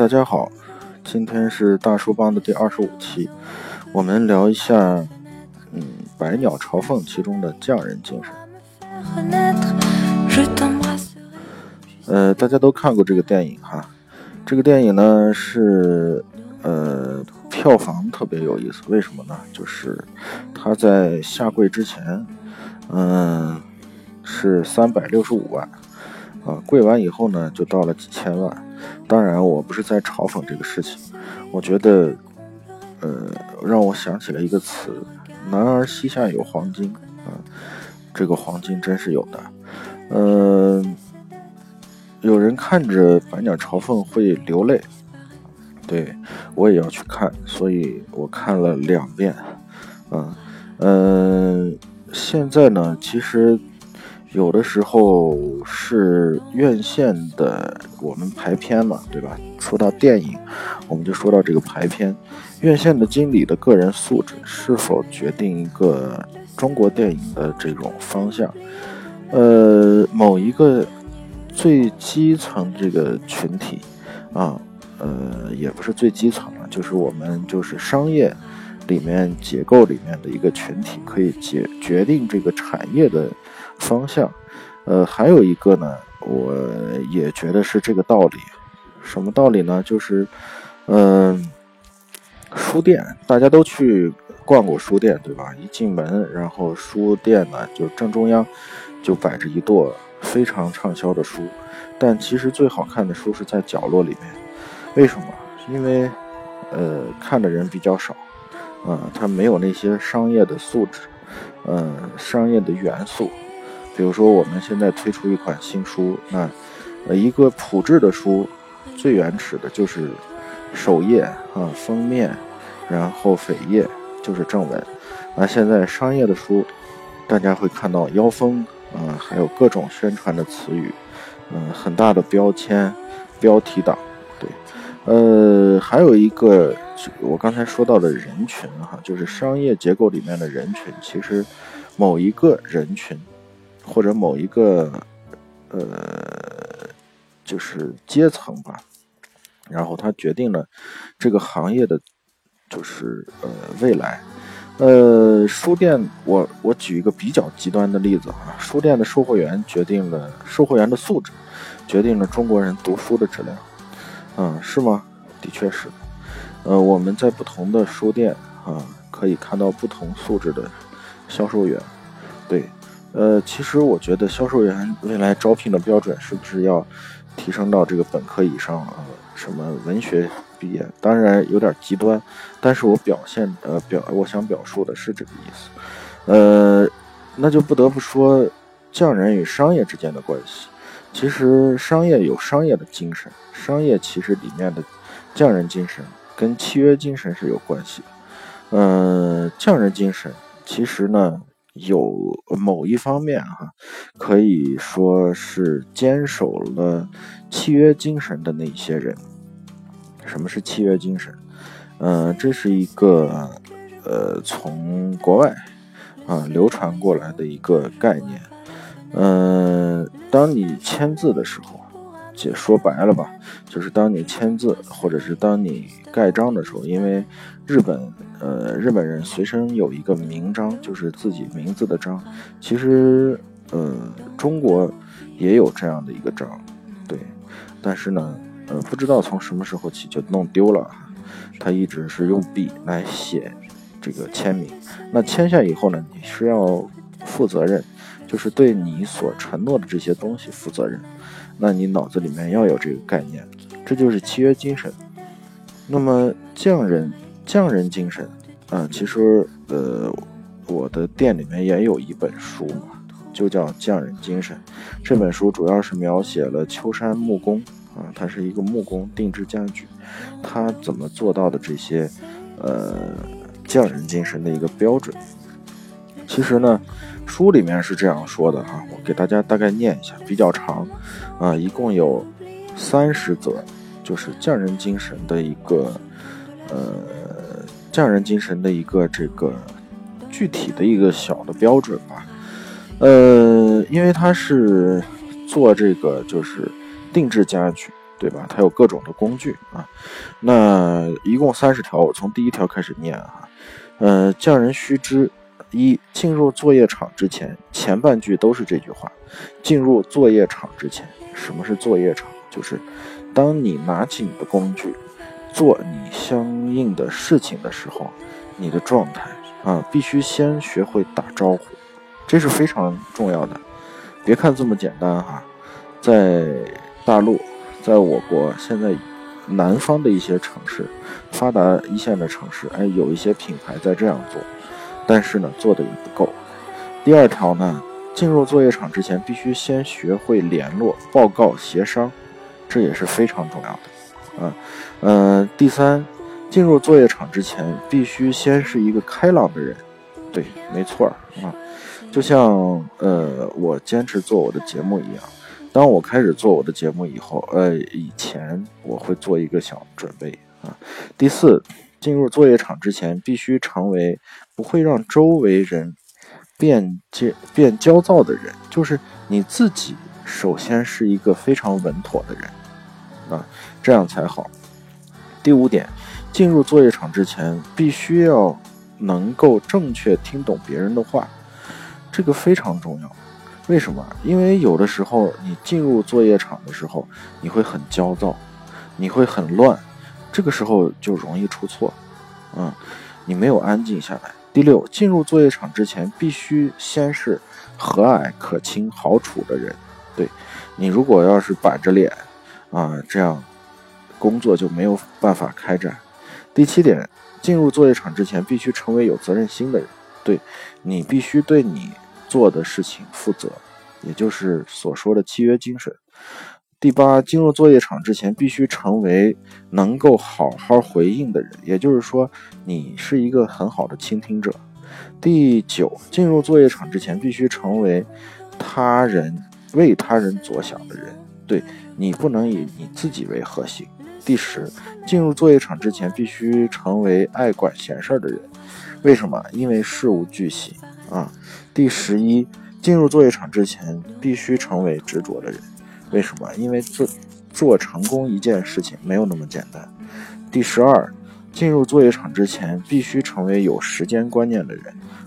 大家好，今天是大叔帮的第二十五期，我们聊一下，嗯，百鸟朝凤其中的匠人精神。呃，大家都看过这个电影哈，这个电影呢是，呃，票房特别有意思，为什么呢？就是它在下跪之前，嗯，是三百六十五万。啊，跪完以后呢，就到了几千万。当然，我不是在嘲讽这个事情。我觉得，呃，让我想起了一个词：“男儿膝下有黄金。”啊，这个黄金真是有的。嗯，有人看着《百鸟朝凤》会流泪，对我也要去看，所以我看了两遍。啊，嗯，现在呢，其实。有的时候是院线的，我们排片嘛，对吧？说到电影，我们就说到这个排片。院线的经理的个人素质是否决定一个中国电影的这种方向？呃，某一个最基层这个群体啊，呃，也不是最基层了，就是我们就是商业里面结构里面的一个群体，可以决决定这个产业的。方向，呃，还有一个呢，我也觉得是这个道理。什么道理呢？就是，嗯，书店，大家都去逛过书店，对吧？一进门，然后书店呢，就正中央就摆着一摞非常畅销的书，但其实最好看的书是在角落里面。为什么？因为，呃，看的人比较少，啊，它没有那些商业的素质，嗯，商业的元素。比如说，我们现在推出一款新书，那呃，一个普制的书，最原始的就是首页啊，封面，然后扉页就是正文。那现在商业的书，大家会看到腰封啊，还有各种宣传的词语，嗯，很大的标签、标题党。对，呃，还有一个我刚才说到的人群哈，就是商业结构里面的人群，其实某一个人群。或者某一个，呃，就是阶层吧，然后它决定了这个行业的，就是呃未来。呃，书店，我我举一个比较极端的例子啊，书店的售货员决定了售货员的素质，决定了中国人读书的质量。嗯，是吗？的确是。呃，我们在不同的书店啊，可以看到不同素质的销售员。对。呃，其实我觉得销售员未来招聘的标准是不是要提升到这个本科以上啊？什么文学毕业？当然有点极端，但是我表现呃表我想表述的是这个意思。呃，那就不得不说匠人与商业之间的关系。其实商业有商业的精神，商业其实里面的匠人精神跟契约精神是有关系的。嗯，匠人精神其实呢。有某一方面哈，可以说是坚守了契约精神的那些人。什么是契约精神？嗯，这是一个呃从国外啊流传过来的一个概念。嗯，当你签字的时候，就说白了吧，就是当你签字或者是当你盖章的时候，因为日本。呃，日本人随身有一个名章，就是自己名字的章。其实，呃，中国也有这样的一个章，对。但是呢，呃，不知道从什么时候起就弄丢了。他一直是用笔来写这个签名。那签下以后呢，你是要负责任，就是对你所承诺的这些东西负责任。那你脑子里面要有这个概念，这就是契约精神。那么匠人。匠人精神，啊，其实，呃，我的店里面也有一本书，就叫《匠人精神》。这本书主要是描写了秋山木工，啊，他是一个木工，定制家具，他怎么做到的这些，呃，匠人精神的一个标准。其实呢，书里面是这样说的哈，我给大家大概念一下，比较长，啊，一共有三十则，就是匠人精神的一个，呃。匠人精神的一个这个具体的一个小的标准吧，呃，因为他是做这个就是定制家具对吧？它有各种的工具啊。那一共三十条，我从第一条开始念啊。呃，匠人须知：一、进入作业场之前，前半句都是这句话。进入作业场之前，什么是作业场？就是当你拿起你的工具，做你相应的事情的时候，你的状态啊，必须先学会打招呼，这是非常重要的。别看这么简单哈，在大陆。在我国现在南方的一些城市，发达一线的城市，哎，有一些品牌在这样做，但是呢，做的也不够。第二条呢，进入作业场之前，必须先学会联络、报告、协商，这也是非常重要的。啊，呃，第三，进入作业场之前，必须先是一个开朗的人。对，没错儿啊，就像呃，我坚持做我的节目一样。当我开始做我的节目以后，呃，以前我会做一个小准备啊。第四，进入作业场之前，必须成为不会让周围人变焦变焦躁的人，就是你自己首先是一个非常稳妥的人啊，这样才好。第五点，进入作业场之前，必须要能够正确听懂别人的话，这个非常重要。为什么？因为有的时候你进入作业场的时候，你会很焦躁，你会很乱，这个时候就容易出错。嗯，你没有安静下来。第六，进入作业场之前，必须先是和蔼可亲、好处的人。对你，如果要是板着脸啊，这样工作就没有办法开展。第七点，进入作业场之前，必须成为有责任心的人。对你，必须对你。做的事情负责，也就是所说的契约精神。第八，进入作业场之前，必须成为能够好好回应的人，也就是说，你是一个很好的倾听者。第九，进入作业场之前，必须成为他人为他人着想的人，对你不能以你自己为核心。第十，进入作业场之前，必须成为爱管闲事儿的人。为什么？因为事无巨细啊。第十一，进入作业场之前必须成为执着的人。为什么？因为做做成功一件事情没有那么简单。第十二，进入作业场之前必须成为有时间观念的人。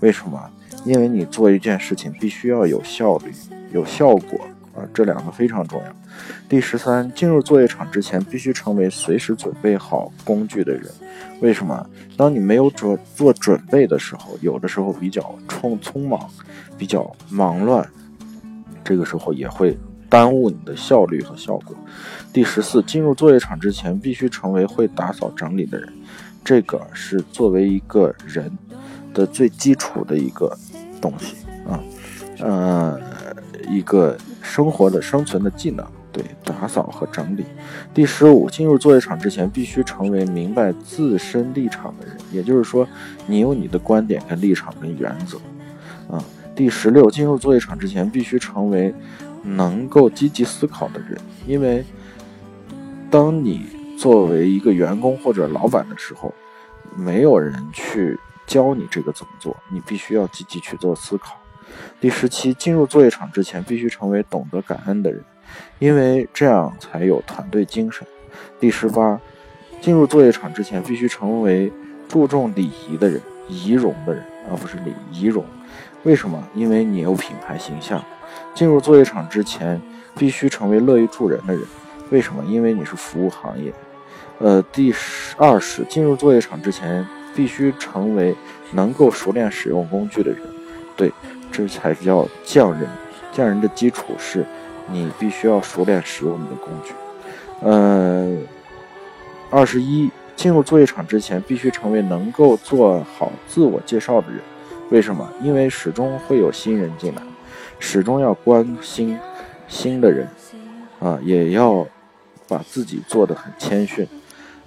为什么？因为你做一件事情必须要有效率、有效果啊，这两个非常重要。第十三，进入作业场之前必须成为随时准备好工具的人。为什么？当你没有做做准备的时候，有的时候比较匆匆忙，比较忙乱，这个时候也会耽误你的效率和效果。第十四，进入作业场之前必须成为会打扫整理的人，这个是作为一个人的最基础的一个东西啊，呃，一个生活的生存的技能。对，打扫和整理。第十五，进入作业场之前，必须成为明白自身立场的人，也就是说，你有你的观点跟立场跟原则。啊，第十六，进入作业场之前，必须成为能够积极思考的人，因为当你作为一个员工或者老板的时候，没有人去教你这个怎么做，你必须要积极去做思考。第十七，进入作业场之前，必须成为懂得感恩的人。因为这样才有团队精神。第十八，进入作业场之前，必须成为注重礼仪的人、仪容的人，而不是礼仪容。为什么？因为你有品牌形象。进入作业场之前，必须成为乐于助人的人。为什么？因为你是服务行业。呃，第十二是进入作业场之前，必须成为能够熟练使用工具的人。对，这才叫匠人。匠人的基础是。你必须要熟练使用你的工具。呃，二十一，进入作业场之前，必须成为能够做好自我介绍的人。为什么？因为始终会有新人进来，始终要关心新的人，啊，也要把自己做得很谦逊。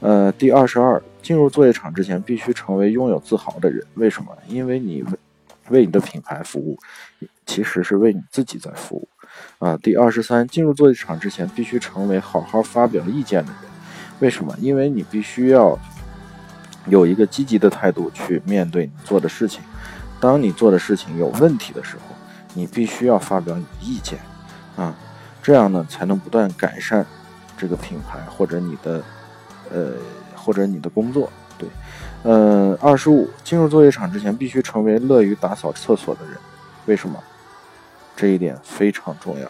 呃，第二十二，进入作业场之前，必须成为拥有自豪的人。为什么？因为你为为你的品牌服务，其实是为你自己在服务。啊，第二十三，进入作业场之前，必须成为好好发表意见的人。为什么？因为你必须要有一个积极的态度去面对你做的事情。当你做的事情有问题的时候，你必须要发表你的意见。啊，这样呢，才能不断改善这个品牌或者你的呃或者你的工作。对，呃，二十五，进入作业场之前必须成为乐于打扫厕所的人。为什么？这一点非常重要，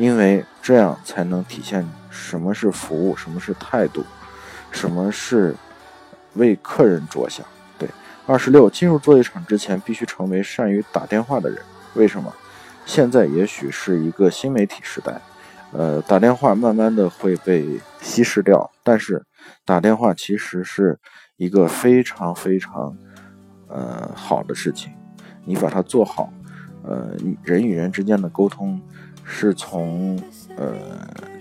因为这样才能体现什么是服务，什么是态度，什么是为客人着想。对，二十六，进入作业场之前必须成为善于打电话的人。为什么？现在也许是一个新媒体时代，呃，打电话慢慢的会被稀释掉，但是打电话其实是一个非常非常呃好的事情，你把它做好，呃，人与人之间的沟通是从呃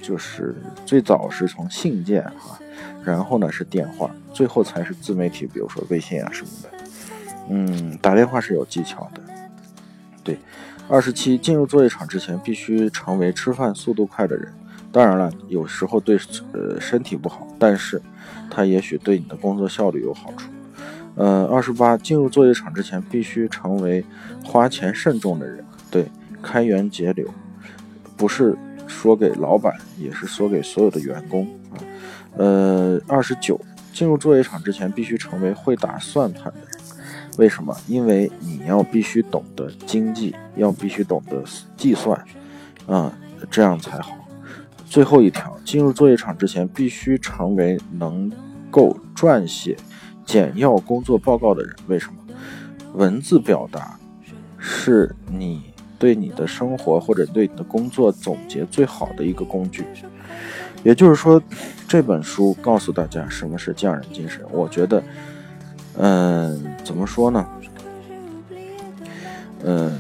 就是最早是从信件哈，然后呢是电话，最后才是自媒体，比如说微信啊什么的，嗯，打电话是有技巧的。对，二十七，进入作业场之前必须成为吃饭速度快的人。当然了，有时候对呃身体不好，但是它也许对你的工作效率有好处。呃，二十八，进入作业场之前必须成为花钱慎重的人。对，开源节流，不是说给老板，也是说给所有的员工啊。呃，二十九，进入作业场之前必须成为会打算盘的人。为什么？因为你要必须懂得经济，要必须懂得计算，啊，这样才好。最后一条，进入作业场之前，必须成为能够撰写简要工作报告的人。为什么？文字表达是你对你的生活或者对你的工作总结最好的一个工具。也就是说，这本书告诉大家什么是匠人精神。我觉得。嗯，怎么说呢？嗯，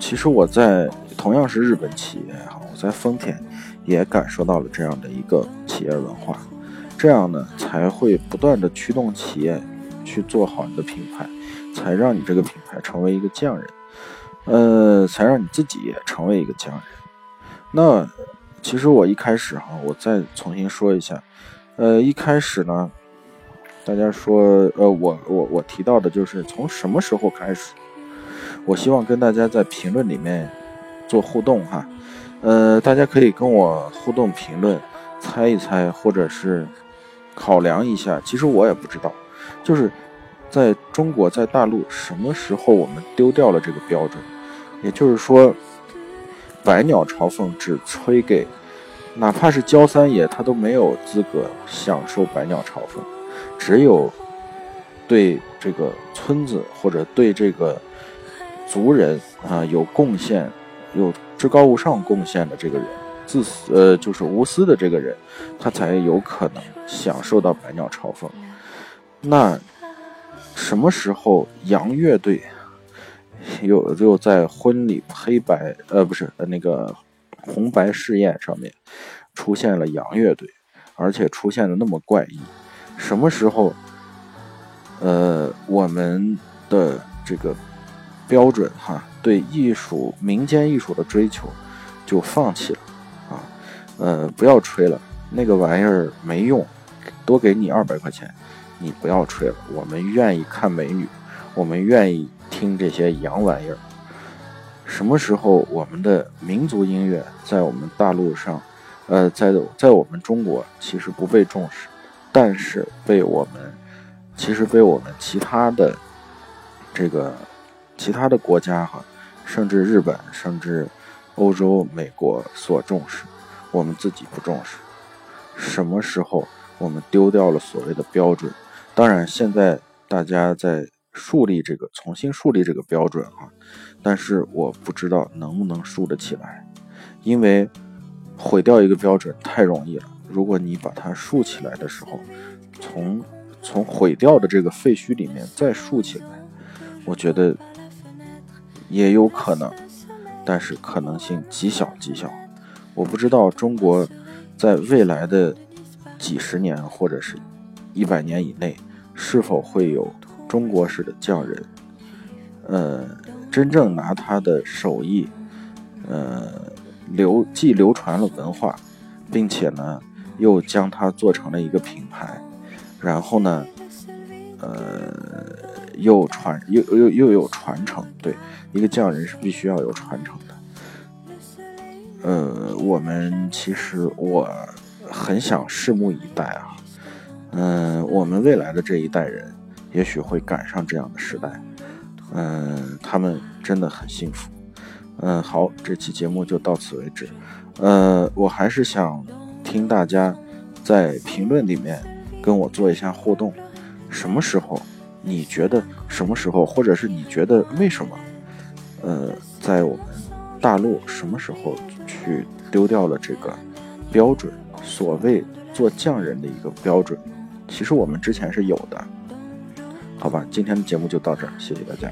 其实我在同样是日本企业哈，我在丰田也感受到了这样的一个企业文化，这样呢才会不断的驱动企业去做好你的品牌，才让你这个品牌成为一个匠人，呃，才让你自己成为一个匠人。那其实我一开始哈，我再重新说一下，呃，一开始呢。大家说，呃，我我我提到的就是从什么时候开始？我希望跟大家在评论里面做互动哈，呃，大家可以跟我互动评论，猜一猜，或者是考量一下。其实我也不知道，就是在中国，在大陆什么时候我们丢掉了这个标准？也就是说，百鸟朝凤只吹给，哪怕是焦三爷，他都没有资格享受百鸟朝凤。只有对这个村子或者对这个族人啊有贡献、有至高无上贡献的这个人，自私呃就是无私的这个人，他才有可能享受到百鸟朝凤。那什么时候洋乐队又又在婚礼黑白呃不是呃那个红白试验上面出现了洋乐队，而且出现的那么怪异？什么时候，呃，我们的这个标准哈，对艺术、民间艺术的追求就放弃了啊？呃，不要吹了，那个玩意儿没用，多给你二百块钱，你不要吹了。我们愿意看美女，我们愿意听这些洋玩意儿。什么时候我们的民族音乐在我们大陆上，呃，在在我们中国其实不被重视？但是被我们，其实被我们其他的这个其他的国家哈，甚至日本，甚至欧洲、美国所重视，我们自己不重视。什么时候我们丢掉了所谓的标准？当然，现在大家在树立这个，重新树立这个标准啊，但是我不知道能不能树得起来，因为毁掉一个标准太容易了。如果你把它竖起来的时候，从从毁掉的这个废墟里面再竖起来，我觉得也有可能，但是可能性极小极小。我不知道中国在未来的几十年或者是一百年以内，是否会有中国式的匠人，呃，真正拿他的手艺，呃，流既流传了文化，并且呢。又将它做成了一个品牌，然后呢，呃，又传又又又有传承。对，一个匠人是必须要有传承的。呃，我们其实我很想拭目以待啊。嗯，我们未来的这一代人，也许会赶上这样的时代。嗯，他们真的很幸福。嗯，好，这期节目就到此为止。呃，我还是想听大家在评论里面跟我做一下互动。什么时候你觉得什么时候，或者是你觉得为什么？呃，在我们大陆什么时候去丢掉了这个标准？所谓做匠人的一个标准，其实我们之前是有的。好吧，今天的节目就到这儿，谢谢大家。